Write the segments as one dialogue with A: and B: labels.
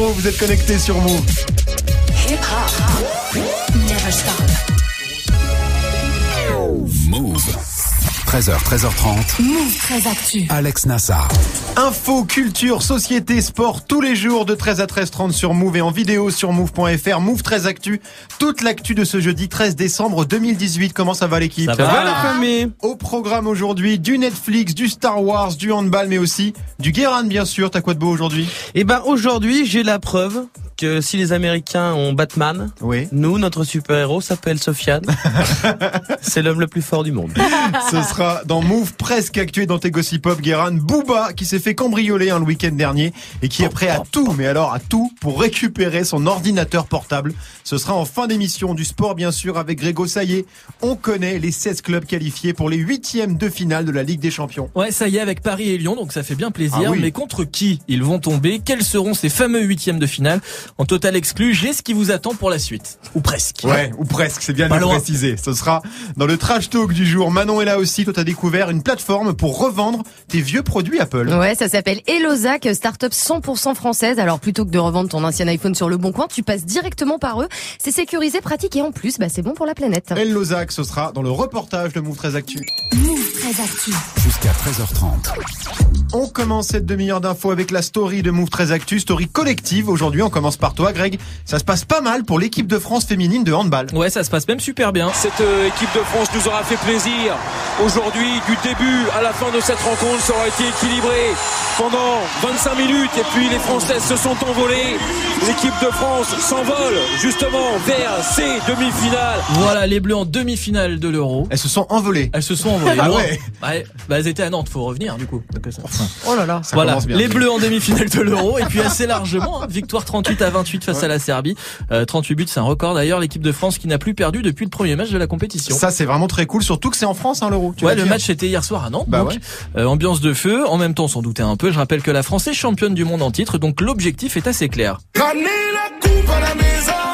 A: Vous êtes connectés sur Move.
B: 13h, 13h30.
C: Move très actu.
B: Alex Nassar.
A: Info, culture, société, sport, tous les jours de 13 à 13h30 sur Move et en vidéo sur Move.fr. Move 13 Actu. Toute l'actu de ce jeudi 13 décembre 2018. Comment ça va l'équipe?
D: Ça va, la famille
A: Au programme aujourd'hui, du Netflix, du Star Wars, du handball, mais aussi du Guérin, bien sûr. T'as quoi de beau aujourd'hui?
D: Eh ben aujourd'hui, j'ai la preuve que si les Américains ont Batman,
A: Oui.
D: nous, notre super-héros s'appelle Sofiane. C'est l'homme le plus fort du monde.
A: Ce sera dans Move presque actué dans tes gossip pop Guérin. Booba qui s'est fait cambrioler hein, le week-end dernier et qui est prêt à tout, mais alors à tout pour récupérer son ordinateur portable. Ce sera en fin d'émission du sport bien sûr avec Grégo Saillé. On connaît les 16 clubs qualifiés pour les huitièmes de finale de la Ligue des Champions.
E: Ouais, ça y est, avec Paris et Lyon, donc ça fait bien plaisir.
A: Ah oui.
E: Mais contre qui ils vont tomber? Quels seront ces fameux huitièmes de finale? En total exclu, j'ai ce qui vous attend pour la suite. Ou presque.
A: Ouais, ou presque, c'est bien de préciser. Ce sera dans le trash talk du jour. Manon est là aussi. Toi, t'as découvert une plateforme pour revendre tes vieux produits Apple.
F: Ouais, ça s'appelle Elozac, start-up 100% française. Alors plutôt que de revendre ton ancien iPhone sur le bon coin, tu passes directement par eux. C'est sécurisé, pratique et en plus, bah, c'est bon pour la planète.
A: Elle Lozac, ce sera dans le reportage de Move 13 Actu.
C: Move très actu.
B: Jusqu'à 13h30.
A: On commence cette demi-heure d'infos avec la story de Move 13 Actu, story collective. Aujourd'hui, on commence par toi, Greg. Ça se passe pas mal pour l'équipe de France féminine de handball.
E: Ouais, ça se passe même super bien.
G: Cette euh, équipe de France nous aura fait plaisir. Aujourd'hui, du début à la fin de cette rencontre, ça aura été équilibré pendant 25 minutes. Et puis les Françaises se sont envolées. L'équipe de France s'envole justement vers ces demi-finales.
E: Voilà, les Bleus en demi-finale de l'Euro.
A: Elles se sont envolées.
E: Elles se sont envolées.
A: Ah ouais.
E: Bah, elles étaient à Nantes, faut revenir du coup. Donc, ça-
F: Oh là là.
A: Ça
E: voilà,
A: commence bien.
E: les Bleus en demi-finale de l'Euro et puis assez largement, hein, victoire 38 à 28 face à la Serbie. Euh, 38 buts, c'est un record d'ailleurs. L'équipe de France qui n'a plus perdu depuis le premier match de la compétition.
A: Ça, c'est vraiment très cool, surtout que c'est en France, hein, l'Euro. tu
E: Ouais, le
A: dire.
E: match était hier soir à Nantes.
A: Bah
E: donc,
A: ouais.
E: euh, ambiance de feu. En même temps, on s'en doutait un peu. Je rappelle que la France est championne du monde en titre, donc l'objectif est assez clair. La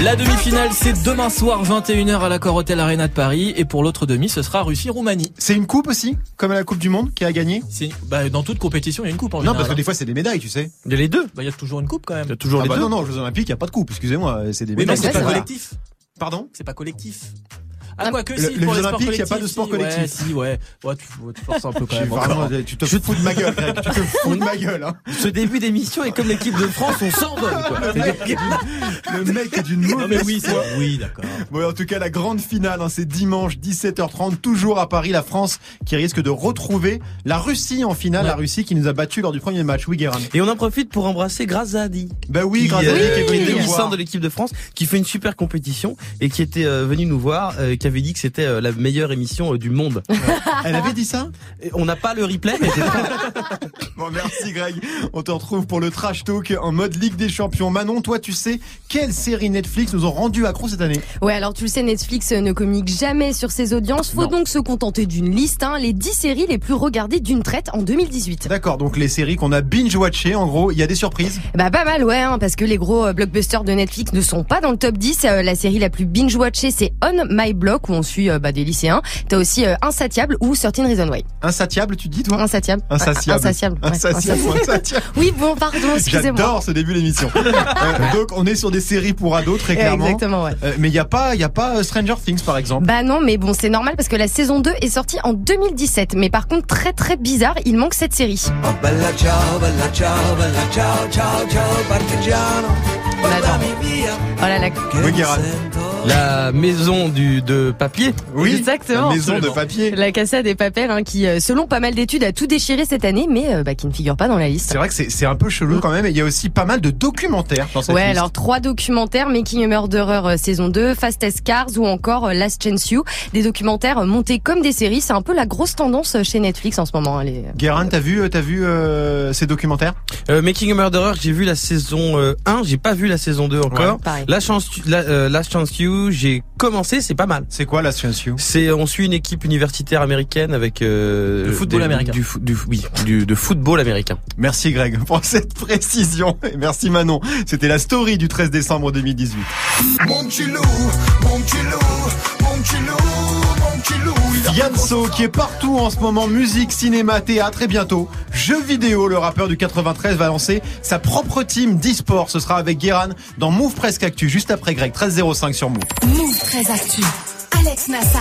E: demi-finale, c'est demain soir 21h à l'accord Hotel Arena de Paris, et pour l'autre demi, ce sera Russie-Roumanie.
A: C'est une coupe aussi, comme à la Coupe du Monde, qui a gagné
E: C'est bah, dans toute compétition, il y a une coupe en
A: Non,
E: général.
A: parce que des fois, c'est des médailles, tu sais.
D: Il y a les deux.
E: Bah, il y a toujours une coupe quand même.
D: Il y a toujours
A: Ah
D: les
A: bah
D: deux.
A: non, non, aux Jeux Olympiques, il n'y a pas de coupe, excusez-moi, c'est des
E: Oui, mais
A: médailles.
E: c'est
F: Ouais,
E: pas collectif.
A: Pardon?
E: C'est pas collectif.
F: Ah,
E: Ah, quoi que
A: le-
E: si,
A: les
E: pour
A: Jeux
E: les
A: Olympiques, il y a pas de sport
E: si,
A: collectif.
E: Ouais, si, ouais. Ouais, tu, tu forces un peu quand
A: Tu,
E: même.
A: vraiment, tu te fous de ma gueule, Greg, tu te fous de ma gueule. Hein.
D: Ce début d'émission est comme l'équipe de France, on s'envole. quoi.
A: Le mec est d'une- le mec est d'une
E: Non, mais
A: mauvaise
E: oui, oui, d'accord.
A: Bon, en tout cas, la grande finale, hein, c'est dimanche 17h30, toujours à Paris, la France qui risque de retrouver la Russie en finale,
E: Ouais.
A: la Russie qui nous a battu lors du premier match. Oui, Guérin.
D: Et on en profite pour embrasser Grazadi.
A: Bah oui, à
D: euh,
A: qui est venu voir.
D: centre de l'équipe de France, qui fait une super compétition et qui était euh, venu nous voir, euh, qui avait dit que c'était euh, la meilleure émission euh, du monde.
A: Elle avait dit ça?
D: On n'a pas le replay, mais c'est
A: Bon, merci Greg. On te retrouve pour le trash talk en mode Ligue des Champions. Manon, toi, tu sais quelles séries Netflix nous ont rendu accro cette année?
F: Ouais, alors tu le sais, Netflix euh, ne communique jamais sur ses audiences. Faut
A: Non.
F: donc se contenter d'une liste, hein, les 10 séries les plus regardées d'une traite en 2018.
A: D'accord, donc les séries qu'on a binge-watchées, en gros, il y a des surprises?
F: Bah pas mal, ouais, hein, parce que les gros blockbusters de Netflix ne sont pas dans le top 10. Euh, la série la plus binge-watchée, c'est On My Block, où on suit euh, bah, des lycéens. T'as aussi euh, Insatiable ou Certain Reason Why.
A: Insatiable, tu dis toi?
F: Insatiable.
A: Insatiable.
F: Insatiable. ouais,
A: Insatiable ou insatiable
F: Oui, bon, pardon, excusez-moi.
A: J'adore ce début d'émission. Euh, donc on est sur des séries pour ados très clairement.
F: Exactement, ouais.
A: Mais il y a pas, il y a pas Stranger Things par exemple.
F: Bah non, mais bon, c'est normal parce que la saison 2 est sortie en 2017. Mais par contre, très très bizarre, il manque cette série. On adore. Oh là là.
D: La maison du, de papier.
A: Oui,
F: Exactement.
A: la maison de papier.
F: La Casa des Papels, hein, qui, euh, selon pas mal d'études, a tout déchiré cette année, mais euh, bah, qui ne figure pas dans la liste.
A: C'est vrai que c'est c'est un peu chelou quand même. Et il y a aussi pas mal de documentaires dans cette
F: Ouais,
A: liste.
F: alors trois documentaires, Making a Murderer euh, saison 2, Fastest Cars ou encore euh, Last Chance You, des documentaires montés comme des séries, c'est un peu la grosse tendance chez Netflix en ce moment. hein, les...
A: Guérin, t'as vu, t'as vu euh, ces documentaires?
D: Euh, Making a Murderer, j'ai vu la saison euh, 1, j'ai pas vu la saison 2 encore.
F: Pareil.
D: La chance, la, euh, Last Chance You, j'ai commencé, c'est pas mal.
A: C'est quoi la Science You
D: C'est, on suit une équipe universitaire américaine avec euh,
E: De football
D: des-
E: américain.
D: Du, du, oui, du, de football américain.
A: Merci Greg pour cette précision. Et merci Manon. C'était la story du 13 décembre 2018.
H: Mon loup, mon loup, mon petit
A: Yanso qui est partout en ce moment, musique, cinéma, théâtre et bientôt jeux vidéo. Le rappeur du 93 va lancer sa propre team d'e-sport. Ce sera avec Guéran dans Move Presque Actu, juste après Greg, 13.05 sur Move.
C: Move très actu. Alex Nassar.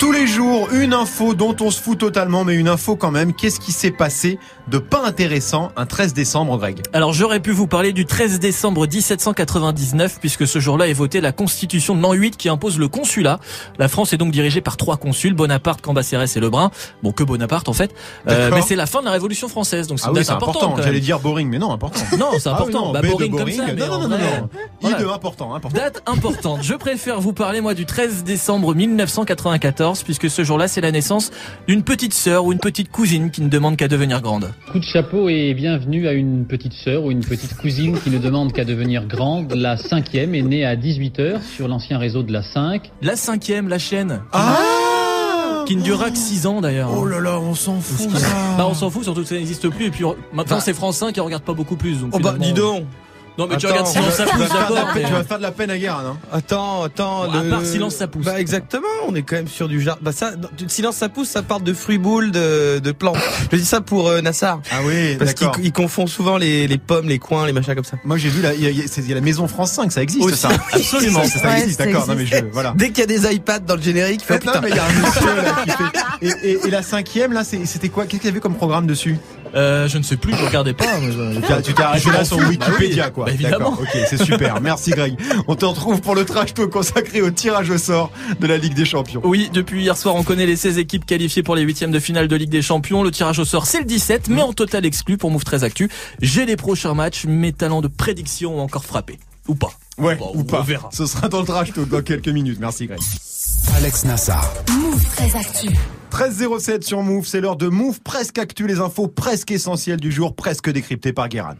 A: Les jours, une info dont on se fout totalement, mais une info quand même. Qu'est-ce qui s'est passé de pas intéressant un 13 décembre, Greg
E: Alors j'aurais pu vous parler du 13 décembre 1799 puisque ce jour-là est voté la constitution de l'an 8 qui impose le consulat. La France est donc dirigée par trois consuls, Bonaparte, Cambacérès et Lebrun. Bon que Bonaparte en fait. Euh, mais c'est la fin de la Révolution française donc c'est
A: Ah oui, important.
E: quand
A: J'allais dire boring, mais non, important.
E: Non, c'est
A: Ah oui,
E: important.
A: non,
E: bah
A: B de
E: boring, comme
A: boring.
E: ça.
A: Non, non, non, non,
E: vrai,
A: non.
E: voilà.
A: I de important, important.
E: Date importante. Je préfère vous parler moi du 13 décembre 1994 puisque ce jour-là c'est la naissance d'une petite sœur ou une petite cousine qui ne demande qu'à devenir grande.
H: Coup de chapeau et bienvenue à une petite sœur ou une petite cousine qui ne demande qu'à devenir grande. La cinquième est née à 18h sur l'ancien réseau de la 5.
E: La cinquième, la chaîne,
A: Ah
E: qui ne durera que 6 ans d'ailleurs.
A: Oh là là, on s'en fout ça.
E: Bah on s'en fout, surtout que ça n'existe plus. Et puis maintenant
D: Bah.
E: c'est France 5 et on regarde pas beaucoup plus. Donc
D: Oh bah dis donc
E: Non mais tu
D: Attends,
E: regardes Silence ça
A: tu, vas
E: pousse
A: faire de la
E: d'abord.
A: peine,
E: mais-
A: tu vas faire de la peine à Guérin, hein
D: Attends, attends.
E: Bon, à part Silence, ça pousse.
D: Bah exactement, on est quand même sur du jardin. Bah ça, silence ça pousse, ça parle de fruits boules, de, de plantes. Je dis ça pour euh, Nassar.
A: Ah oui,
D: Parce qu'il confond souvent les, les pommes, les coins, les machins comme ça.
A: Moi j'ai vu, là, il y, a- il y a y la maison France 5, ça existe
E: Aussi.
A: ça
E: Absolument.
A: Ça, ça
F: Ouais,
A: existe, d'accord. Non mais je, voilà.
D: Dès qu'il y a des iPads dans le générique, il fait, oh,
A: Non,
D: putain.
A: mais il y a un monsieur là qui fait. Et, et- et la cinquième là, c'est- c'était quoi? Qu'est-ce qu'il y avait comme programme dessus?
E: Euh, je ne sais plus, je regardais pas. mais je-
A: Tu t'es arrêté là sur Wikipédia
E: Bah oui,
A: quoi.
E: bah évidemment.
A: D'accord, Ok, c'est super. Merci Greg. On te retrouve pour le trash talk consacré au tirage au sort de la Ligue des Champions.
E: Oui, depuis hier soir, on connaît les 16 équipes qualifiées pour les huitièmes de finale de Ligue des Champions. Le tirage au sort, c'est le 17, mais en total exclu pour Move 13 Actu. J'ai les prochains matchs, mes talents de prédiction ont encore frappé. Ou pas.
A: Ouais,
E: Bon,
A: ou
E: on
A: pas.
E: verra.
A: Ce sera dans le trash talk dans quelques minutes. Merci Greg.
B: Alex Nassar.
C: Move très actu.
A: 13.07 sur Move, c'est l'heure de Move presque actu, les infos presque essentielles du jour, presque décryptées par Guérin.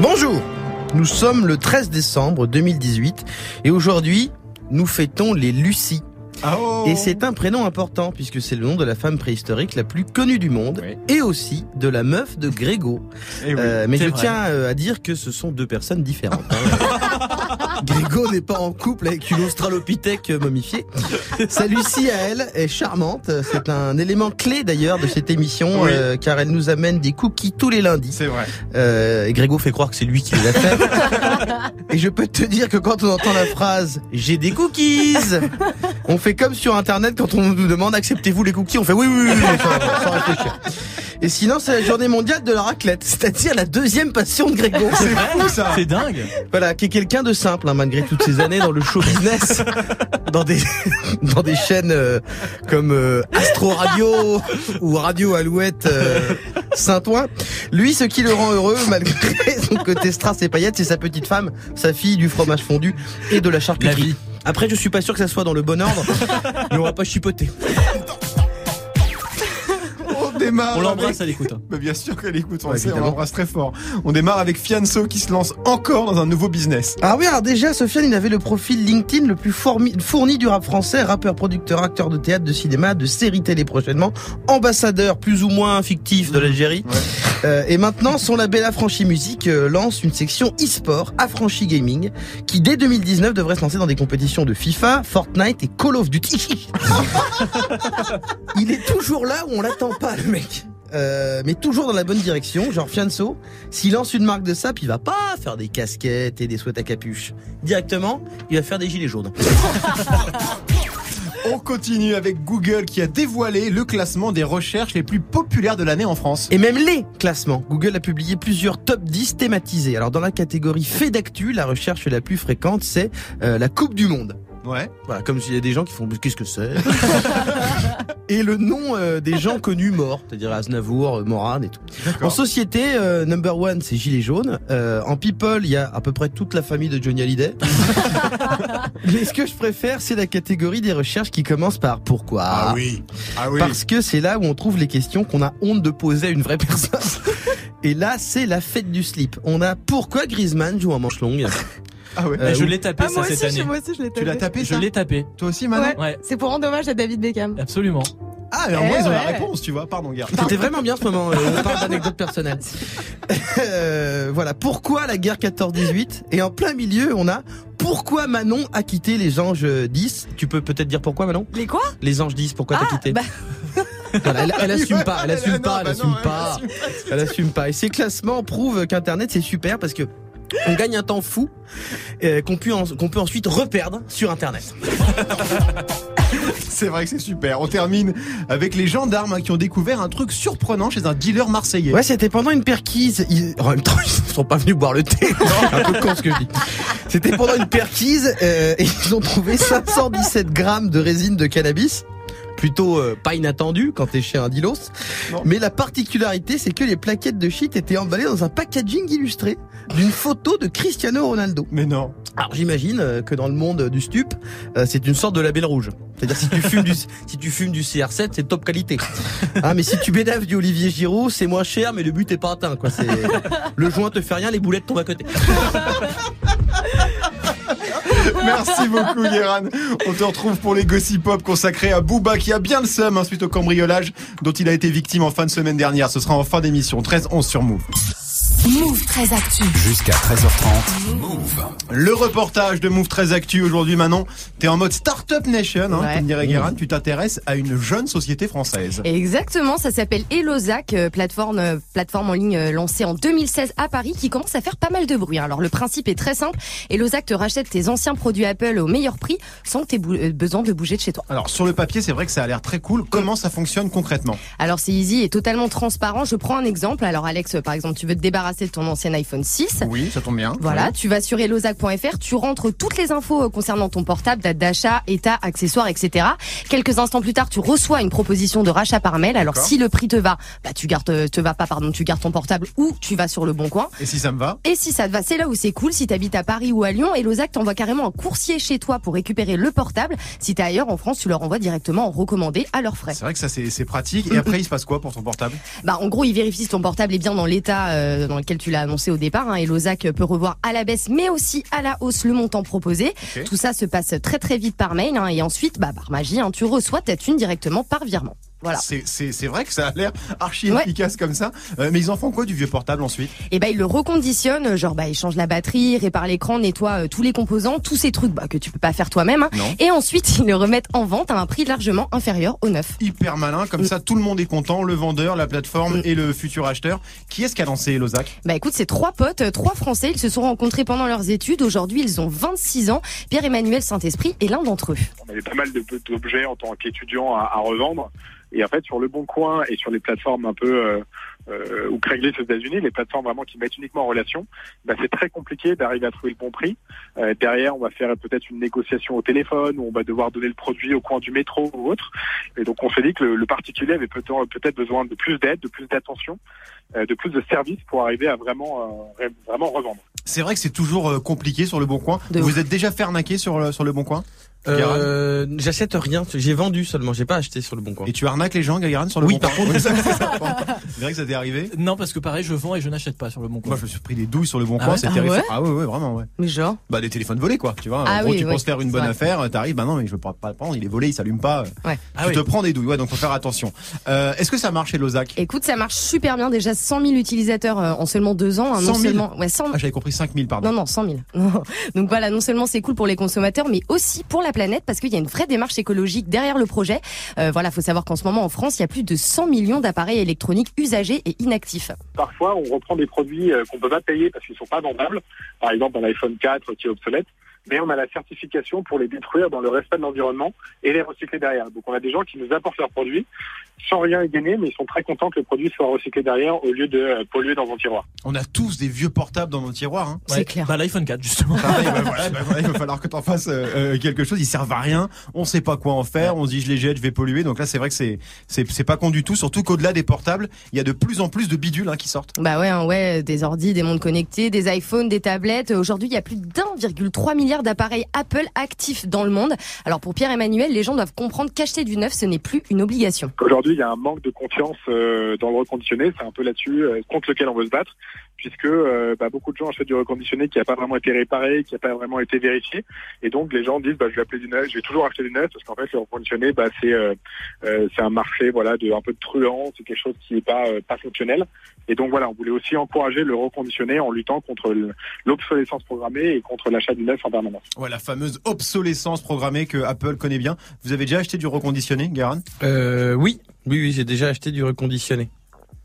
D: Bonjour, nous sommes le 13 décembre 2018 et aujourd'hui nous fêtons les Lucie.
A: Ah oh
D: Et c'est un prénom important puisque c'est le nom de la femme préhistorique la plus connue du monde
A: Oui.
D: et aussi de la meuf de Grégo.
A: Eh oui.
D: Euh, mais je
E: vrai.
D: tiens euh, à dire que ce sont deux personnes différentes. hein. Grégo n'est pas en couple avec une australopithèque momifiée. Lucie à elle est charmante. C'est un élément clé d'ailleurs de cette émission
A: Oui.
D: euh, car elle nous amène des cookies tous les lundis.
A: C'est vrai.
D: Euh, et Grégo fait croire que c'est lui qui les a fait. et je peux te dire que quand on entend la phrase j'ai des cookies, on fait comme sur internet quand on nous demande acceptez-vous les cookies, on fait oui oui oui, oui sans, sans réfléchir. Et sinon c'est la journée mondiale de la raclette, c'est-à-dire la deuxième passion de Grégo.
A: C'est fou ça.
E: C'est dingue.
D: Voilà, qui est quelqu'un de simple hein, malgré toutes ces années dans le show business, dans des dans des chaînes euh, comme euh, Astro Radio ou Radio Alouette euh, Saint-Ouen. Lui, ce qui le rend heureux malgré son côté strass et paillettes, c'est sa petite femme, sa fille, du fromage fondu et de la
E: La
D: charcuterie.
E: vie.
D: Après, je suis pas sûr que ça soit dans le bon ordre, mais on va pas chipoter.
A: On démarre.
E: On l'embrasse
A: avec-
E: à l'écoute. hein.
A: Bah, bien sûr qu'elle écoute, on,
D: Ouais,
A: le sait, on l'embrasse très fort. On démarre avec Fianso qui se lance encore dans un nouveau business.
D: Ah oui, alors déjà, Sofiane, il avait le profil LinkedIn le plus formi- fourni du rap français, rappeur, producteur, acteur de théâtre, de cinéma, de séries télé prochainement, ambassadeur plus ou moins fictif de l'Algérie.
A: Ouais.
D: Euh, et maintenant, son label Affranchi Musique euh, lance une section e-sport, Affranchi Gaming, qui dès 2019 devrait se lancer dans des compétitions de FIFA, Fortnite et Call of Duty. il est toujours là où on l'attend pas, le mec? Euh, mais toujours dans la bonne direction, genre Fianso, s'il lance une marque de sap, il va pas faire des casquettes et des sweats à capuche. Directement, il va faire des gilets jaunes.
A: On continue avec Google qui a dévoilé le classement des recherches les plus populaires de l'année en France.
D: Et même les classements. Google a publié plusieurs top 10 thématisés. Alors dans la catégorie fait d'actu, la recherche la plus fréquente, c'est euh, la Coupe du Monde.
A: Ouais.
D: Voilà, comme s'il y a des gens qui font qu'est-ce que c'est? Et le nom euh, des gens connus morts, c'est-à-dire Aznavour, euh, Morane et tout. En société, euh, number one, c'est Gilet jaune. Euh, en people, il y a à peu près toute la famille de Johnny Hallyday. Mais ce que je préfère, c'est la catégorie des recherches qui commence par pourquoi.
A: Ah oui. Ah oui.
D: Parce que c'est là où on trouve les questions qu'on a honte de poser à une vraie personne. Et là, c'est la fête du slip. On a pourquoi Griezmann joue en manche longue.
A: Ah ouais.
D: Euh,
E: je l'ai tapé
F: Ah,
E: ça
F: moi
E: cette
F: aussi,
E: année.
F: moi aussi, je l'ai
A: Tu l'as tapé
E: Je l'ai tapé.
A: Toi aussi, Manon
F: Ouais.
E: Ouais,
F: C'est pour rendre hommage à David Beckham.
E: absolument.
A: Ah, mais au moins,
F: Eh
A: ils ont la réponse, tu vois. Pardon, Guérin.
D: C'était vraiment bien ce moment, euh, on parle d'anecdotes personnelles. Euh, voilà, pourquoi la guerre 14-18 Et en plein milieu, on a pourquoi Manon a quitté les anges 10 Tu peux peut-être dire pourquoi Manon?
F: Les quoi?
D: Les anges 10, pourquoi t'as
F: Ah,
D: quitté?
F: bah,
D: Voilà, elle, elle assume pas, elle assume pas, elle assume pas.
A: Elle assume
D: pas. Et ces classements prouvent qu'Internet c'est super parce que on gagne un temps fou euh, qu'on peut, en- peut ensuite reperdre sur Internet.
A: C'est vrai que c'est super. On termine avec les gendarmes qui ont découvert un truc surprenant chez un dealer marseillais.
D: Ouais, c'était pendant une perquise. Ils... En même temps, ils sont pas venus boire le thé. Un peu con ce que je dis. C'était pendant une perquise euh, et ils ont trouvé 517 grammes de résine de cannabis. Plutôt euh, pas inattendu quand t'es chez un dilos.
A: Non.
D: Mais la particularité, c'est que les plaquettes de shit étaient emballées dans un packaging illustré d'une photo de Cristiano Ronaldo.
A: Mais non.
D: Alors j'imagine euh, que dans le monde du stup, euh, c'est une sorte de label rouge. C'est-à-dire si tu fumes du si tu fumes du CR7, c'est top qualité. Ah mais si tu bédaves du Olivier Giroud, c'est moins cher mais le but est pas atteint quoi, c'est le joint te fait rien, les boulettes tombent à côté.
A: Merci beaucoup, Guéran. On te retrouve pour les Gossip Pop consacrés à Booba qui a bien le seum hein, suite au cambriolage dont il a été victime en fin de semaine dernière. Ce sera en fin d'émission. 13-11 sur Move.
C: Move très actu.
B: Jusqu'à 13h30. Move.
A: Le reportage de Move très Actu aujourd'hui, Manon. T'es en mode Startup Nation, hein,
F: Ouais.
A: comme dirait Guérin. Tu t'intéresses à une jeune société française.
F: Exactement, ça s'appelle Elozac, euh, plateforme euh, plateforme en ligne euh, lancée en 2016 à Paris, qui commence à faire pas mal de bruit. Alors le principe est très simple. Elozac te rachète tes anciens produits Apple au meilleur prix, sans que tu aies besoin de bouger de chez toi.
A: Alors sur le papier, c'est vrai que ça a l'air très cool. Comment ça fonctionne concrètement?
F: Alors c'est easy et totalement transparent. Je prends un exemple. Alors Alex, par exemple, tu veux te débarrasser de ton ancien iPhone 6.
A: Oui, ça tombe bien.
F: Voilà, tu vas sur elozac.fr, tu rentres toutes les infos euh, concernant ton portable, date d'achat, état, accessoires, etc. Quelques instants plus tard, tu reçois une proposition de rachat par mail. Alors si le prix te va, bah tu gardes euh, te va pas pardon, tu gardes ton portable ou tu vas sur le bon coin.
A: Et si ça me va?
F: Et si ça te va, c'est là où c'est cool. Si t'habites à Paris ou à Lyon, Elozac t'envoie carrément un coursier chez toi pour récupérer le portable. Si t'es ailleurs en France, tu leur envoies directement en recommandé à leurs frais.
A: C'est vrai que ça c'est pratique. Et après, il se passe quoi pour ton portable?
F: Bah, en gros, il vérifie si ton portable est bien dans l'état euh, dans lequel tu l'as annoncé au départ. Hein, et Lozac peut revoir à la baisse, mais aussi à la hausse le montant proposé. Tout ça se passe très très vite par mail. Hein, et ensuite, bah, par magie, hein, tu reçois ta thune directement par virement. Voilà.
A: C'est c'est c'est vrai que ça a l'air archi
F: Ouais.
A: efficace comme ça. Euh, mais ils en font quoi du vieux portable ensuite?
F: Et bah, il le reconditionne, genre bah, il change la batterie, répare l'écran, nettoie euh, tous les composants, tous ces trucs bah, que tu peux pas faire toi-même. hein.
A: Non.
F: Et ensuite, ils le remettent en vente à un prix largement inférieur au neuf.
A: Hyper malin, comme ça tout le monde est content, le vendeur, la plateforme et le futur acheteur. Qui est-ce qui a lancé Lozac
F: Bah écoute, c'est trois potes, euh, trois Français. Ils se sont rencontrés pendant leurs études. Aujourd'hui, ils ont 26 ans. Pierre-Emmanuel Saint-Esprit est l'un d'entre eux.
I: on avait pas mal d'objets en tant qu'étudiant à, à revendre. Et en fait, sur le Bon Coin et sur les plateformes un peu euh, euh, ou Craigslist aux États-Unis, les plateformes vraiment qui mettent uniquement en relation, bah, c'est très compliqué d'arriver à trouver le bon prix. Euh, derrière, on va faire peut-être une négociation au téléphone ou on va devoir donner le produit au coin du métro ou autre. Et donc, on s'est dit que le, le particulier avait peut-être besoin de plus d'aide, de plus d'attention, euh, de plus de services pour arriver à vraiment euh, vraiment revendre.
A: C'est vrai que c'est toujours euh, compliqué sur le bon coin.
F: De
A: Vous êtes déjà fait arnaquer sur le, sur le bon coin?
D: Euh, J'achète rien, j'ai vendu seulement, j'ai pas acheté sur le bon coin.
A: Et tu arnaques les gens, Gaïran, sur le
D: Oui,
A: bon
D: par
A: coin
D: contre.
A: Oui, c'est ça. C'est vrai que ça t'est arrivé
E: Non, parce que pareil, je vends et je n'achète pas sur le bon coin.
A: Moi, je me suis pris des douilles sur le bon
E: Ah
A: coin,
E: ouais
A: c'est
F: Ah
A: terrifiant.
F: ouais
A: Ah ouais, ouais, vraiment, ouais.
F: Mais genre
A: Bah, des téléphones volés, quoi. Tu vois, en
F: Ah
A: gros,
F: oui,
A: tu
F: oui,
A: penses faire une bonne
F: vrai.
A: affaire, t'arrives, bah non, mais je veux pas, pas le prendre, il est volé, il s'allume pas.
F: Ouais.
E: Ah
A: tu
E: oui.
A: te prends des douilles, ouais, donc faut faire attention. Euh, est-ce que ça marche chez Lozac?
F: Écoute, ça marche super bien. Déjà 100 000 utilisateurs euh, en seulement deux ans. hein,
A: 100
F: non
A: 000?
F: seulement, ouais, 100
A: Ah, j'avais compris 5000, pardon.
F: Non, non, 100 000. Non. Donc voilà, non seulement c'est cool pour les consommateurs, mais aussi pour la planète, parce qu'il y a une vraie démarche écologique derrière le projet. Euh, voilà, faut savoir qu'en ce moment en France, il y a plus de 100 millions d'appareils électroniques usagés et inactifs.
I: Parfois, on reprend des produits euh, qu'on peut pas payer parce qu'ils sont pas vendables. Par exemple, un iPhone 4 qui est obsolète. Mais on a la certification pour les détruire dans le respect de l'environnement et les recycler derrière. Donc on a des gens qui nous apportent leurs produits sans rien y gagner, mais ils sont très contents que le produit soit recyclé derrière au lieu de euh, polluer dans un tiroir.
A: On a tous des vieux portables dans nos tiroirs. Hein.
F: C'est clair.
E: Bah, l'iPhone 4, justement.
A: Pareil, bah voilà, bah voilà, il va falloir que t'en fasses euh, euh, quelque chose. Ils servent à rien. On sait pas quoi en faire. On se dit je les jette, je vais polluer. Donc là, c'est vrai que c'est c'est c'est pas con du tout. Surtout qu'au-delà des portables, il y a de plus en plus de bidules hein, qui sortent.
F: Bah ouais, hein, ouais, des ordis, des montres connectés, des iPhones, des tablettes. Aujourd'hui, il y a plus d'1,3 milliard d'appareils Apple actifs dans le monde. Alors pour Pierre-Emmanuel, les gens doivent comprendre qu'acheter du neuf, ce n'est plus une obligation.
I: Aujourd'hui, il y a un manque de confiance euh, dans le reconditionné. C'est un peu là-dessus euh, contre lequel on veut se battre, puisque euh, bah, beaucoup de gens achètent du reconditionné qui n'a pas vraiment été réparé, qui n'a pas vraiment été vérifié, et donc les gens disent bah, je vais appeler du neuf, je vais toujours acheter du neuf, parce qu'en fait le reconditionné, bah, c'est euh, euh, c'est un marché voilà de un peu de truand, c'est quelque chose qui n'est pas euh, pas fonctionnel, et donc voilà, on voulait aussi encourager le reconditionné en luttant contre le- l'obsolescence programmée et contre l'achat du neuf en permanence.
A: Ouais, la fameuse obsolescence programmée que Apple connaît bien. Vous avez déjà acheté du reconditionné,
D: Euh, oui, oui, oui, j'ai déjà acheté du reconditionné.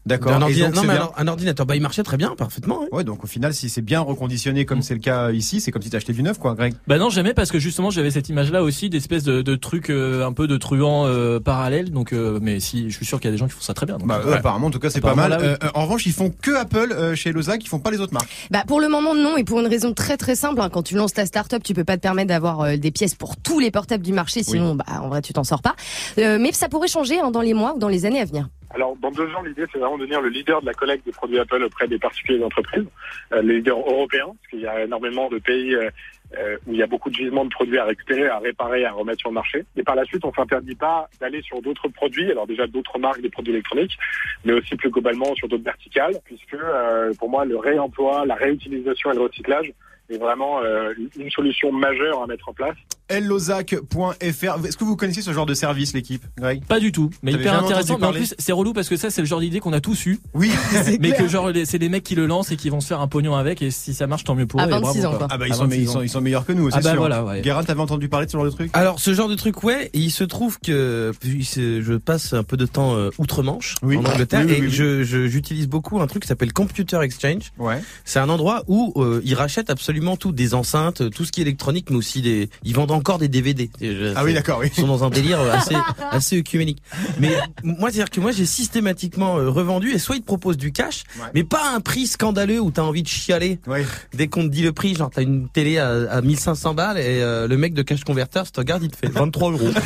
A: D'accord.
D: Un,
A: Et
D: ordina-
A: donc,
D: non, mais
A: bien
D: un ordinateur, bah, il marchait très bien, parfaitement. hein.
A: Ouais, donc au final, si c'est bien reconditionné comme c'est le cas ici, c'est comme si t'achetais du neuf, quoi, Greg.
E: Bah non, jamais parce que justement j'avais cette image-là aussi d'espèce de, de trucs euh, un peu de truands euh, parallèles. Donc, euh, mais si, je suis sûr qu'il y a des gens qui font ça très bien. donc,
A: Bah,
E: euh,
A: eux, apparemment, en tout cas, c'est pas mal.
E: là, oui.
A: Euh, euh, en revanche, ils font que Apple euh, chez Lozac, ils font pas les autres marques.
F: Bah pour le moment non et pour une raison très très simple. hein. Quand tu lances ta start-up, tu peux pas te permettre d'avoir euh, des pièces pour tous les portables du marché, sinon bah en vrai tu t'en sors pas. Euh, mais ça pourrait changer hein, dans les mois ou dans les années à venir.
I: Alors, dans deux ans, l'idée, c'est vraiment de devenir le leader de la collecte des produits Apple auprès des particuliers et des entreprises, euh, le leader européen, parce qu'il y a énormément de pays euh, euh, où il y a beaucoup de gisements de produits à récupérer, à réparer, à remettre sur le marché. Et par la suite, on s'interdit pas d'aller sur d'autres produits, alors déjà d'autres marques des produits électroniques, mais aussi plus globalement sur d'autres verticales, puisque euh, pour moi, le réemploi, la réutilisation et le recyclage est vraiment euh, une solution majeure à mettre en place.
A: Ellozac.fr. Est-ce que vous connaissez ce genre de service, l'équipe, Greg?
E: Pas du tout, mais hyper intéressant. Mais en plus, c'est relou parce que ça, c'est le genre d'idée qu'on a tous eu,
A: Oui.
E: mais que genre c'est les mecs qui le lancent et qui vont se faire un pognon avec. Et si ça marche, tant mieux pour
F: À
E: eux. et
F: 26
E: bravo,
F: ans, quoi.
A: Ah bah ils
E: À
A: sont, mais
E: 26
A: ils sont,
E: ans.
A: ils sont meilleurs que nous, c'est
E: Ah bah
A: sûr.
E: voilà, ouais.
A: Guérin, t'avais entendu parler de ce genre de truc?
D: Alors, ce genre de truc, ouais, il se trouve que je passe un peu de temps euh, outre-Manche,
A: Oui.
D: en Angleterre,
A: Oui, oui,
D: et
A: oui, oui.
D: je- je- j'utilise beaucoup un truc qui s'appelle Computer Exchange.
A: Ouais.
D: C'est un endroit où euh, ils rachètent absolument tout, des enceintes, tout ce qui est électronique, mais aussi des. Ils vendent encore des DVD.
A: Ah oui, d'accord, oui.
D: Ils sont dans un délire assez assez œcuménique. Mais moi, c'est-à-dire que moi, j'ai systématiquement euh, revendu, et soit ils te proposent du cash,
A: Ouais.
D: mais pas à un prix scandaleux où t'as envie de chialer
A: Ouais.
D: dès qu'on te dit le prix. Genre, t'as une télé à, à 1500 balles et euh, le mec de cash converter, si tu regardes, il te fait 23 euros.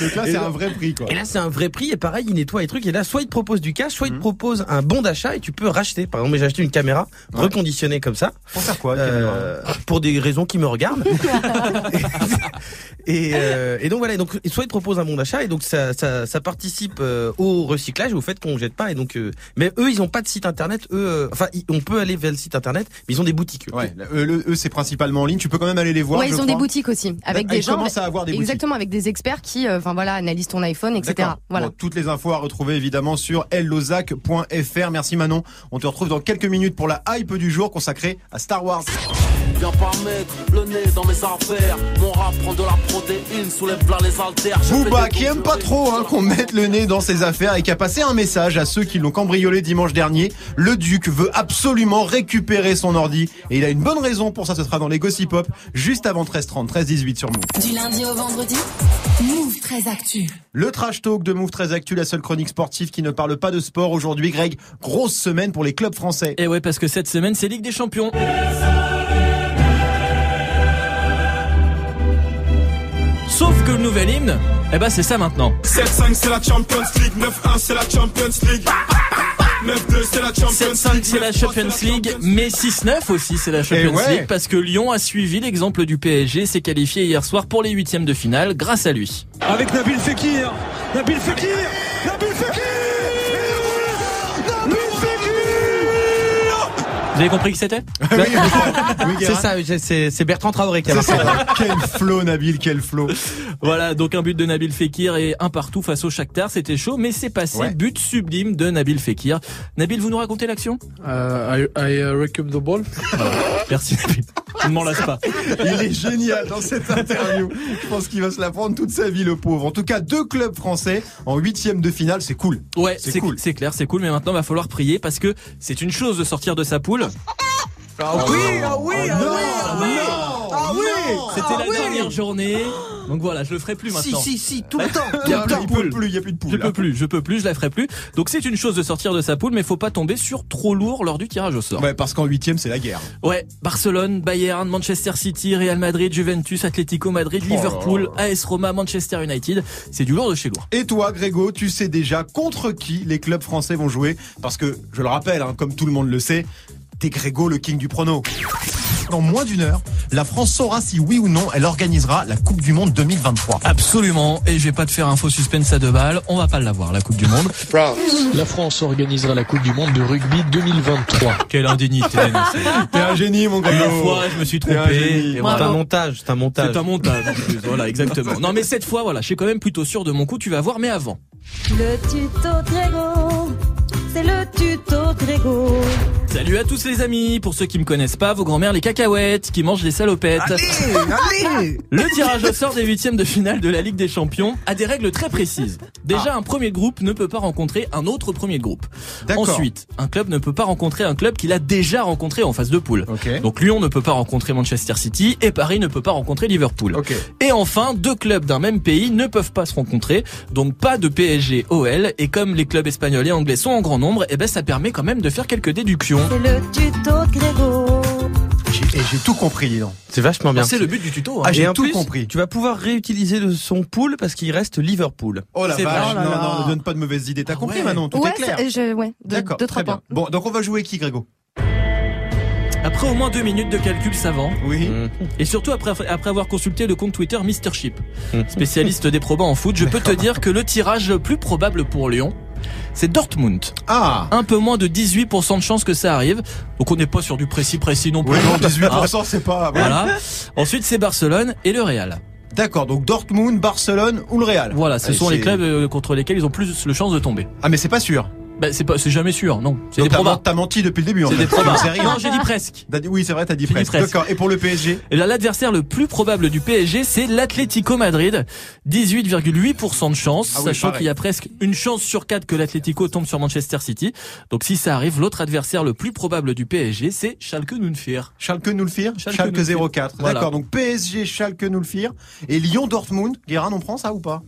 A: Donc là, c'est un vrai prix, quoi.
D: Et là, c'est un vrai prix. Et pareil, il nettoie les trucs. Et là, soit il te propose du cash, soit il te propose un bon d'achat et tu peux racheter. Par exemple, j'ai acheté une caméra
A: Ouais.
D: reconditionnée comme ça.
A: Pour faire quoi, une caméra
D: Euh, pour des raisons qui me regardent. et, euh, et donc voilà, donc soit ils te proposent un bon d'achat et donc ça, ça, ça participe euh, au recyclage, au fait qu'on jette pas et donc euh, mais eux ils ont pas de site internet, eux enfin on peut aller vers le site internet, mais ils ont des boutiques. eux.
A: Ouais, eux, le- eux, c'est principalement en ligne. Tu peux quand même aller les voir.
F: ouais,
A: je
F: ils ont
A: crois.
F: des boutiques aussi avec
A: Ah,
F: des
A: ils
F: gens
A: commencent à avoir des boutiques.
F: exactement avec des experts qui euh, enfin voilà analysent ton iPhone etc. Voilà.
A: Bon, toutes les infos à retrouver évidemment sur ellozac.fr. Merci Manon. On te retrouve dans quelques minutes pour la hype du jour consacrée à Star Wars.
J: Viens pas mettre le nez dans mes affaires. Mon rap prend de la protéine, soulève là les haltères.
A: Booba qui aime pas trop hein, qu'on mette le nez dans ses affaires et qui a passé un message à ceux qui l'ont cambriolé dimanche dernier. Le Duc veut absolument récupérer son ordi et il a une bonne raison pour ça. Ce sera dans les Gossip Pop juste avant 13h30, 13h18 sur Move.
C: Du lundi au vendredi, Move très actu.
A: Le trash talk de Move très actu, la seule chronique sportive qui ne parle pas de sport aujourd'hui. Greg, grosse semaine pour les clubs français.
E: Et ouais, parce que cette semaine, c'est Ligue des Champions. Sauf que le nouvel hymne, eh ben c'est ça maintenant.
K: 7-5 c'est la Champions League, 9-1 c'est la Champions League. 9-2 c'est la Champions
E: 7-5 c'est la Champions League, mais 6-9 aussi c'est la Champions
A: ouais.
E: League parce que Lyon a suivi l'exemple du PSG, s'est qualifié hier soir pour les huitièmes de finale grâce à lui.
K: Avec Nabil Fekir. Nabil Fekir. Nabil Fekir.
E: Vous avez compris qui c'était
A: Oui, oui, oui,
D: C'est ça, c'est- Bertrand Traoré qui a marqué.
A: quel flow, Nabil, quel flow.
E: Voilà, donc un but de Nabil Fekir et un partout face au Shakhtar, c'était chaud, mais c'est passé,
A: Ouais.
E: but sublime de Nabil Fekir. Nabil, vous nous racontez l'action?
L: Uh, I, I uh, recoup the ball.
E: Merci Nabil, tu ne m'en lasses pas.
A: Il est génial dans cette interview. Je pense qu'il va se la prendre toute sa vie, le pauvre. En tout cas, deux clubs français en huitième de finale, c'est cool.
E: Ouais,
A: C'est cool.
E: C'est clair, c'est cool, mais maintenant va falloir prier parce que c'est une chose de sortir de sa poule.
D: Ah oui, ah oui, ah
A: non,
D: oui, ah oui,
A: non,
D: ah oui.
E: C'était
D: Ah
E: la
D: oui.
E: dernière journée, donc voilà, je le ferai plus
D: Si,
E: maintenant.
D: si, si, tout le temps.
E: Il y a plus de poule.
A: plus, il y a plus de poule.
E: Je
A: là.
E: peux plus, je peux plus, je la ferai plus. Donc c'est une chose de sortir de sa poule, mais faut pas tomber sur trop lourd lors du tirage au sort.
A: Ouais, parce qu'en huitième, c'est la guerre.
E: Ouais, Barcelone, Bayern, Manchester City, Real Madrid, Juventus, Atlético Madrid,
A: Oh là
E: Liverpool,
A: là.
E: AS Roma, Manchester United. C'est du lourd de chez lourd.
A: Et toi, Grégo, tu sais déjà contre qui les clubs français vont jouer? Parce que, je le rappelle, hein, comme tout le monde le sait, T'es Grégo, le king du prono. Dans moins d'une heure, la France saura si oui ou non elle organisera la Coupe du Monde 2023.
E: Absolument, et je vais pas te faire un faux suspense à deux balles, on va pas l'avoir la Coupe du Monde.
M: La France organisera la Coupe du Monde de rugby 2023.
E: Quelle indignité.
A: T'es un génie, mon
E: Une
A: Grégo.
E: fois, je me suis
A: T'es un
E: trompé.
D: C'est
E: voilà.
D: un montage, c'est un montage.
E: C'est un montage en plus, voilà, exactement. Non mais cette fois, voilà, je suis quand même plutôt sûr de mon coup, tu vas voir, mais avant.
N: Le tuto Grégo, c'est le tuto Grégo.
E: Salut à tous les amis, pour ceux qui me connaissent pas, vos grand-mères les cacahuètes, qui mangent des salopettes.
D: Allez
E: Le tirage au sort des huitièmes de finale de la Ligue des Champions a des règles très précises. Déjà, un premier groupe ne peut pas rencontrer un autre premier groupe.
A: D'accord.
E: Ensuite, un club ne peut pas rencontrer un club qu'il a déjà rencontré en phase de poule.
A: Ok.
E: Donc Lyon ne peut pas rencontrer Manchester City et Paris ne peut pas rencontrer Liverpool.
A: Ok.
E: Et enfin, deux clubs d'un même pays ne peuvent pas se rencontrer, donc pas de PSG OL. Et comme les clubs espagnols et anglais sont en grand nombre, eh ben ça permet quand même de faire quelques déductions.
N: C'est le tuto Grégo.
A: J'ai- Et j'ai tout compris, dis donc.
D: C'est vachement bien.
E: C'est le but du tuto. hein.
A: Ah, j'ai
D: Et
A: tout
D: plus,
A: compris.
D: Tu vas pouvoir réutiliser le son pool parce qu'il reste Liverpool.
A: Oh la
E: C'est
A: vache,
E: vrai.
A: non,
F: Oh là
A: non,
F: là.
A: ne donne pas de mauvaises idées. T'as
E: Ah
A: compris,
E: ouais.
A: Manon? Tout
F: ouais,
A: est clair.
F: je, ouais, deux,
A: D'accord,
F: deux, trois
A: très bien.
F: points.
A: Bon, donc on va jouer qui, Grégo?
E: Après au moins deux minutes de calcul savant,
A: Oui.
D: Mmh.
E: et surtout après, après avoir consulté le compte Twitter Mr. Chip,
D: Mmh.
E: spécialiste des probants en foot, je peux te dire que le tirage le plus probable pour Lyon, c'est Dortmund.
A: Ah
E: Un peu moins de 18% de chances que ça arrive. Donc on n'est pas sur du précis précis non plus.
A: Oui, non,
E: Ah,
A: 18%, c'est pas...
E: Voilà. Ensuite c'est Barcelone et le Real.
A: D'accord, donc Dortmund, Barcelone ou le Real
E: Voilà, ce
A: Allez,
E: sont les clubs euh, contre lesquels ils ont plus de chances de tomber.
A: Ah, mais c'est pas sûr.
E: Bah, c'est pas, c'est jamais sûr, non. C'est des
A: t'as
E: probas.
A: t'as menti depuis le début,
E: C'est des probas. Non, j'ai dit presque.
A: T'as dit- Oui, c'est vrai, t'as dit presque.
E: presque.
A: D'accord, et pour le PSG
E: Et là, l'adversaire le plus probable du PSG, c'est l'Atlético Madrid. 18,8% de chance,
A: Ah oui,
E: sachant qu'il y a presque une chance sur quatre que l'Atlético tombe sur Manchester City. Donc si ça arrive, l'autre adversaire le plus probable du PSG, c'est Schalke Nunfir.
A: Schalke Nulfir
E: Schalke
A: Schalke
E: Nulfir.
A: 04.
E: Voilà.
A: D'accord, donc PSG, Schalke Nulfir et Lyon Dortmund. Guérin, on prend ça ou pas?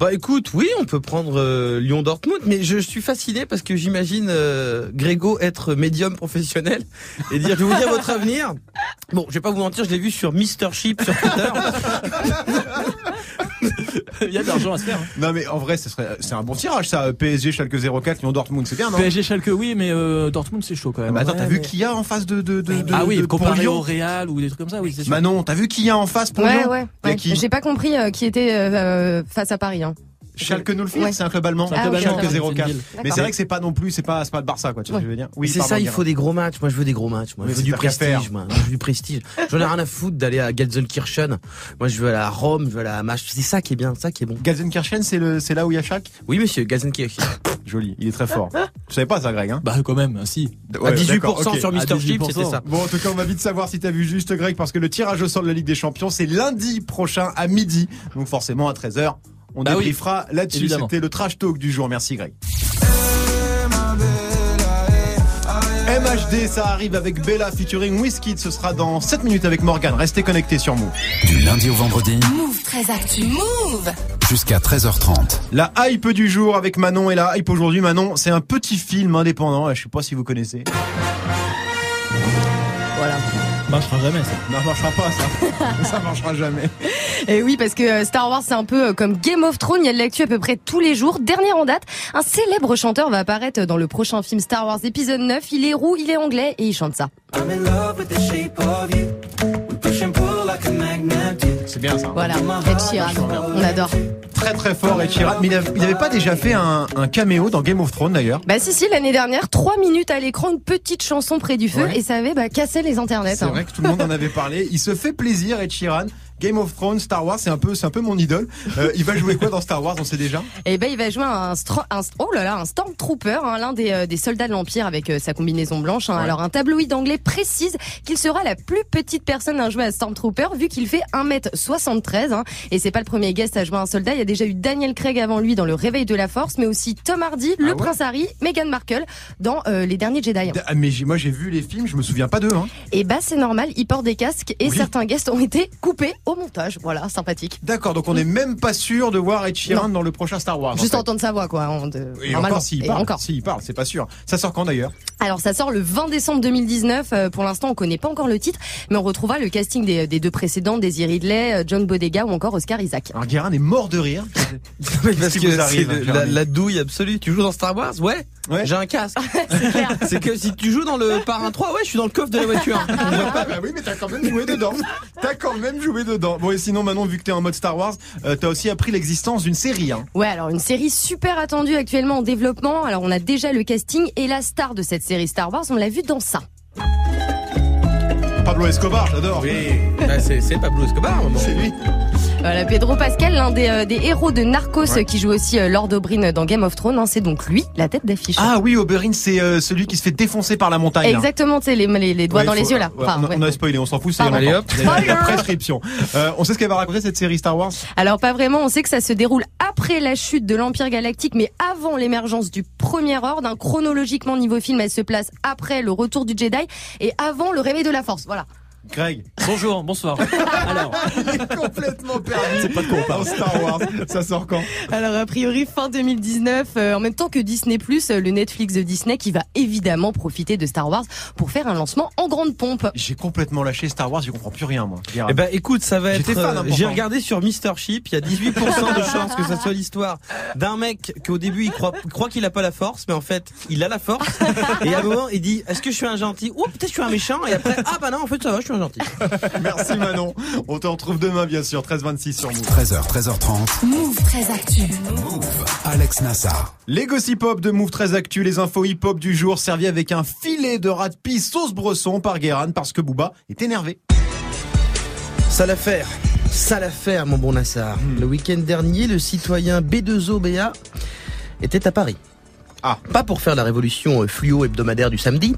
D: Bah écoute, oui, on peut prendre euh, Lyon Dortmund, mais je suis fasciné parce que j'imagine euh, Grégo être médium professionnel et dire je vais vous dire votre avenir. Bon, je vais pas vous mentir, je l'ai vu sur Mr Chip sur Twitter.
E: Il y a de l'argent à se faire. hein.
A: Non mais en vrai, ce serait c'est un bon tirage ça. PSG, Schalke 04, Lyon Dortmund, c'est bien non?
E: PSG Schalke, oui, mais euh, Dortmund, c'est chaud quand même.
A: bah attends,
E: Ouais,
A: t'as vu qui y a en face de de de, de
E: Ah oui, comparé
A: Lyon
E: au Real ou des trucs comme ça, oui, c'est sûr.
A: Manon, t'as vu qui y a en face pour
F: Ouais,
A: Lyon
F: ouais. J'ai pas compris euh, qui était euh, euh, face à Paris. Hein.
A: Schalke Nulfir,
F: Ouais.
A: c'est un club allemand.
E: C'est un
F: club
A: Schalke 04. Mais c'est vrai que c'est pas non plus, c'est pas c'est pas le Barça quoi, tu vois ce que je veux dire
D: Oui, c'est ça, il faut des gros matchs. Moi, je veux des gros matchs. Moi, je veux du prestige. Moi, je veux du prestige. J'en ai rien à foutre d'aller à Gelsenkirchen. Moi, je veux aller à Rome, je veux aller à Mach. C'est ça qui est bien, ça qui est bon.
A: Gelsenkirchen, c'est le c'est là où il y a Schalke?
D: Oui, monsieur, Gelsenkirchen.
A: Joli, il est très fort. Je savais pas ça Greg hein?
E: Bah quand même, si.
D: à 18%
A: d'accord, ok.
D: sur Mr Chip,
E: 18%.
D: c'était ça.
A: Bon, en tout cas, on va vite savoir si t'as vu juste Greg, parce que le tirage au sort de la Ligue des Champions, c'est lundi prochain à midi. Donc forcément, à 13h, on
E: Bah oui,
A: débriefera là-dessus. C'était le trash talk du jour. Merci Greg. MHD, ça arrive avec Bella featuring Wizkid. Ce sera dans 7 minutes avec Morgan. Restez connectés sur Move.
B: Du lundi au vendredi
C: Move très actu. Move
B: jusqu'à 13h30.
A: La hype du jour avec Manon et la hype aujourd'hui, Manon, c'est un petit film indépendant. Je sais pas si vous connaissez.
E: Marchera jamais ça.
A: Non, ça marchera pas ça. ça marchera jamais.
F: Et oui, parce que euh, Star Wars, c'est un peu euh, comme Game of Thrones, il y a de l'actu à peu près tous les jours. Dernière en date, un célèbre chanteur va apparaître dans le prochain film Star Wars épisode 9. Il est roux, il est anglais et il chante ça.
A: C'est bien ça.
F: Voilà, Ed Sheeran, on adore.
A: Très très fort Ed Sheeran. Mais il avait, il avait pas déjà fait un, un caméo dans Game of Thrones d'ailleurs
F: Bah si si, l'année dernière, 3 minutes à l'écran, une petite chanson près du feu
A: Ouais.
F: et ça avait bah, cassé les internets.
A: C'est
F: hein.
A: vrai que tout le monde en avait parlé. Il se fait plaisir, Ed Sheeran. Game of Thrones, Star Wars, c'est un peu, c'est un peu mon idole. Euh, il va jouer quoi dans Star Wars On sait déjà?
F: Et ben il va jouer un, oh là là un Stormtrooper, hein, l'un des, euh, des soldats de l'Empire avec euh, sa combinaison blanche. hein.
A: Ouais.
F: Alors un tabloïd anglais précise qu'il sera la plus petite personne à jouer à Stormtrooper vu qu'il fait 1m73. Hein, et c'est pas le premier guest à jouer un soldat. Il y a déjà eu Daniel Craig avant lui dans Le Réveil de la Force, mais aussi Tom Hardy, le
A: Ah ouais
F: Prince Harry, Meghan Markle dans euh, Les Derniers Jedi.
A: Ah, mais moi j'ai vu les films, je me souviens pas d'eux. Hein.
F: Et bah c'est normal, ils portent des casques et
A: Oui.
F: certains guests ont été coupés au montage. Voilà, sympathique.
A: D'accord, donc on n'est même pas sûr de voir Ed Sheeran
F: Non.
A: dans le prochain Star Wars. en
F: Juste
A: fait.
F: entendre sa voix quoi. de-
A: Et encore s'il parle,
F: encore.
A: s'il parle, c'est pas sûr. Ça sort quand d'ailleurs?
F: Alors ça sort le 20 décembre 2019. Euh, pour l'instant, on connaît pas encore le titre, mais on retrouvera le casting des, des deux précédents, Daisy Ridley, euh, John Bodega ou encore Oscar Isaac.
A: Alors Guérin est mort de rire.
D: Parce que
A: vous arrive,
D: c'est le-
A: hein,
D: la, douille absolue. Tu joues dans Star Wars? Ouais.
A: Ouais.
D: J'ai un casque. c'est que si tu joues dans le Parrain 3, ouais, je suis dans le coffre de la voiture. Pas.
A: bah oui, mais t'as quand même joué dedans. T'as quand même joué dedans. Bon, et sinon, Manon, vu que t'es en mode Star Wars, euh, t'as aussi appris l'existence d'une série. Hein.
F: Ouais, alors une série super attendue actuellement en développement. Alors on a déjà le casting et la star de cette série Star Wars, on l'a vu dans ça.
A: Pablo Escobar, j'adore.
D: Oui. Bah, c'est Pablo Escobar.
A: C'est lui.
F: Voilà, Pedro Pascal, l'un des, euh, des héros de Narcos
A: Ouais.
F: euh, qui joue aussi euh, Lord Oberyn dans Game of Thrones, hein, c'est donc lui, la tête d'affiche.
A: Ah oui, Oberyn, c'est euh, celui qui se fait défoncer par la montagne.
F: Exactement, tu sais, les, les, les doigts
A: Ouais,
F: dans
A: faut-
F: les yeux là.
A: ouais,
F: Enfin,
A: on, a,
F: ouais.
A: on a spoilé, on s'en fout. c'est.
D: Allez, hop.
A: La- prescription. Euh, on sait ce qu'elle va raconter cette série Star Wars?
F: Alors pas vraiment, on sait que ça se déroule après la chute de l'Empire Galactique, mais avant l'émergence du Premier Ordre. Hein, chronologiquement, niveau film, elle se place après le retour du Jedi et avant le réveil de la Force. Voilà.
A: Greg,
E: Bonjour, bonsoir. Alors,
A: il est complètement perdu.
E: C'est pas de quoi on parle.
A: Star Wars, ça sort quand?
F: Alors a priori fin 2019, euh, en même temps que Disney+, euh, le Netflix de Disney qui va évidemment profiter de Star Wars pour faire un lancement en grande pompe.
A: J'ai complètement lâché Star Wars, j'y comprends plus rien, moi.
D: Eh ben écoute, ça va être. Euh. J'ai regardé sur Mister Ship, il y a 18% de chances que ça soit l'histoire d'un mec qu'au début il croit, il croit qu'il a pas la force, mais en fait il a la force. Et à un moment il dit Est-ce que je suis un gentil? Ou peut-être je suis un méchant. Et après Ah bah non, en fait ça va, je suis gentil.
A: Merci Manon. On te retrouve demain, bien sûr, 13h26 sur Move.
B: 13h, 13h30.
C: Move très actu.
B: Alex Nassar.
A: Les gossip hop de Move très actu, les infos hip hop du jour servis avec un filet de rat de pie sauce bresson par Guérin parce que Booba est énervé.
D: Sale affaire. Sale affaire, mon bon Nassar. Le week-end dernier, le citoyen B2OBA était à Paris.
A: Ah.
D: Pas pour faire la révolution euh, fluo hebdomadaire du samedi,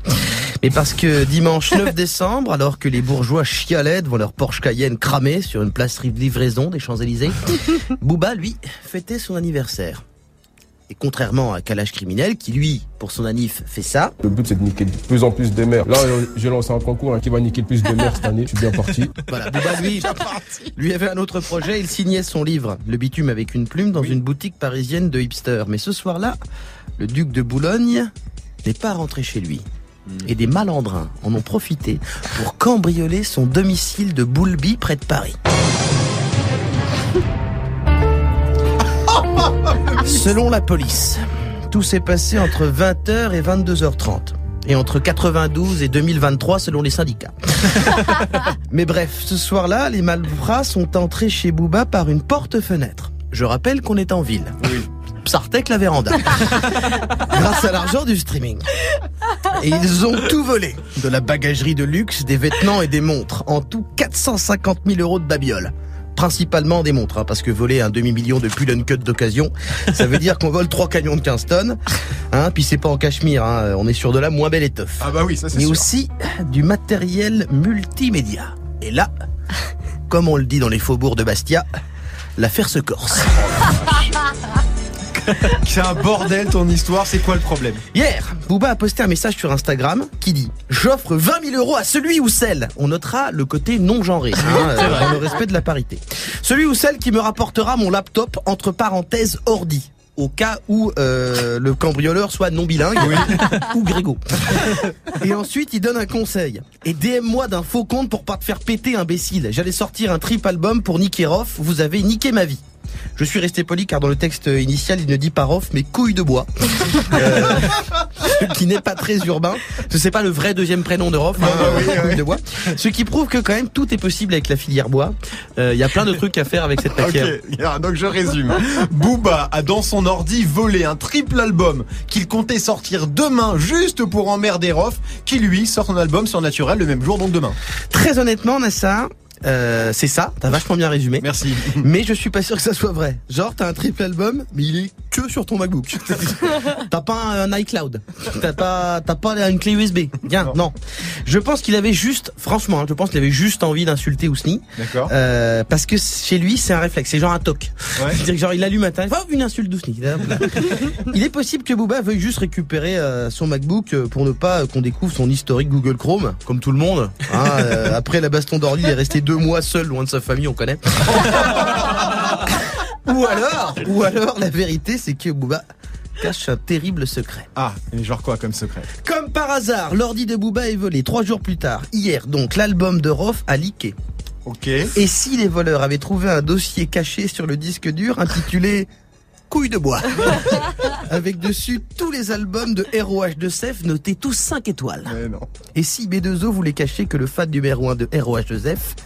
D: mais parce que dimanche 9 décembre, alors que les bourgeois chialaient devant leur Porsche Cayenne cramé sur une place de livraison des Champs-Élysées, Booba, lui, fêtait son anniversaire. Et contrairement à Kalash Criminel, qui lui, pour son anniv, fait ça,
O: Le but c'est de niquer de plus en plus des mères. Là, euh, j'ai lancé un concours hein, qui va niquer le plus de mères cette année. Je suis bien parti.
D: Voilà, Booba, lui, lui avait un autre projet. Il signait son livre, Le bitume avec une plume, dans une boutique parisienne de hipster. Mais ce soir-là, le duc de Boulogne n'est pas rentré chez lui. Et des malandrins en ont profité pour cambrioler son domicile de Boulby près de Paris. Selon la police, tout s'est passé entre 20h et 22h30. Et entre 92 et 2023 selon les syndicats. Mais bref, ce soir-là, les malfrats sont entrés chez Booba par une porte-fenêtre. Je rappelle qu'on est en ville. Psartek la véranda. Grâce à l'argent du streaming. Et ils ont tout volé. De la bagagerie de luxe, des vêtements et des montres. En tout 450 000 euros de babiole. Principalement des montres, hein, parce que voler un demi-million de pull and cut d'occasion, ça veut dire qu'on vole trois camions de 15 tonnes. Hein, puis c'est pas en cachemire, hein, on est sur de la moins belle étoffe.
A: Ah bah oui, ça c'est
D: Mais
A: sûr.
D: aussi du matériel multimédia. Et là, comme on le dit dans les faubourgs de Bastia, l'affaire se corse.
A: C'est un bordel ton histoire, c'est quoi le problème?
D: Hier, Booba a posté un message sur Instagram qui dit J'offre 20 000 euros à celui ou celle. On notera le côté non genré, hein, euh, dans le respect de la parité. Celui ou celle qui me rapportera mon laptop entre parenthèses ordi. Au cas où euh, le cambrioleur soit non bilingue ou grégo. Et ensuite, il donne un conseil. Et DM-moi d'un faux compte pour pas te faire péter, imbécile. J'allais sortir un trip album pour niquer Rof. Vous avez niqué ma vie. Je suis resté poli car dans le texte initial, il ne dit pas Rof, mais couille de bois. Euh, ce qui n'est pas très urbain. Ce n'est pas le vrai deuxième prénom de Rof, hein, couille de bois. Ce qui prouve que quand même tout est possible avec la filière bois. Euh, Il y a plein de trucs à faire avec cette matière.
A: Ok, Guérin, donc je résume. Booba a dans son ordi volé un triple album qu'il comptait sortir demain juste pour emmerder Rof, qui lui sort son album sur Naturel le même jour, donc demain.
D: Très honnêtement, Nassar, euh, c'est ça, t'as vachement bien résumé.
A: Merci.
D: Mais je suis pas sûr que ça soit vrai. Genre, t'as un triple album, mais il est que sur ton MacBook. t'as pas un iCloud. T'as pas, t'as pas une clé USB. Bien, non. Je pense qu'il avait juste, franchement, hein, je pense qu'il avait juste envie d'insulter Ousni.
A: D'accord.
D: Euh, parce que chez lui, c'est un réflexe. C'est genre un toc.
A: Ouais.
D: C'est-à-dire que genre, il allume un téléphone, oh, une insulte d'Ousni. il est possible que Booba veuille juste récupérer euh, son MacBook euh, pour ne pas euh, qu'on découvre son historique Google Chrome, comme tout le monde. Hein, euh, après la baston d'ordi, il est resté deux mois seul, loin de sa famille, on connaît. Ou alors, ou alors, la vérité, c'est que Booba cache un terrible secret.
A: Ah, mais genre quoi comme secret?
D: Comme par hasard, l'ordi de Booba est volé trois jours plus tard. Hier, donc, l'album de Rof a leaké.
A: Ok.
D: Et si les voleurs avaient trouvé un dossier caché sur le disque dur intitulé Couille de bois Avec dessus tous les albums de ROH de Sef notés tous 5 étoiles.
A: Mais non.
D: Et si B2O voulait cacher que le fan numéro 1 de ROH de Sef,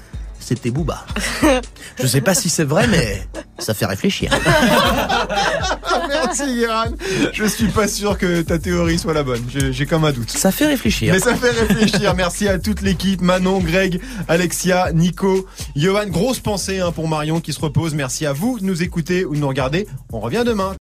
D: c'était Booba. Je sais pas si c'est vrai, mais ça fait réfléchir.
A: Merci Guéran. Je suis pas sûr que ta théorie soit la bonne. J'ai j'ai comme un doute.
D: Ça fait réfléchir.
A: Mais ça fait réfléchir. Merci à toute l'équipe. Manon, Greg, Alexia, Nico, Johan. Grosse pensée hein, pour Marion qui se repose. Merci à vous de nous écouter ou de nous regarder. On revient demain.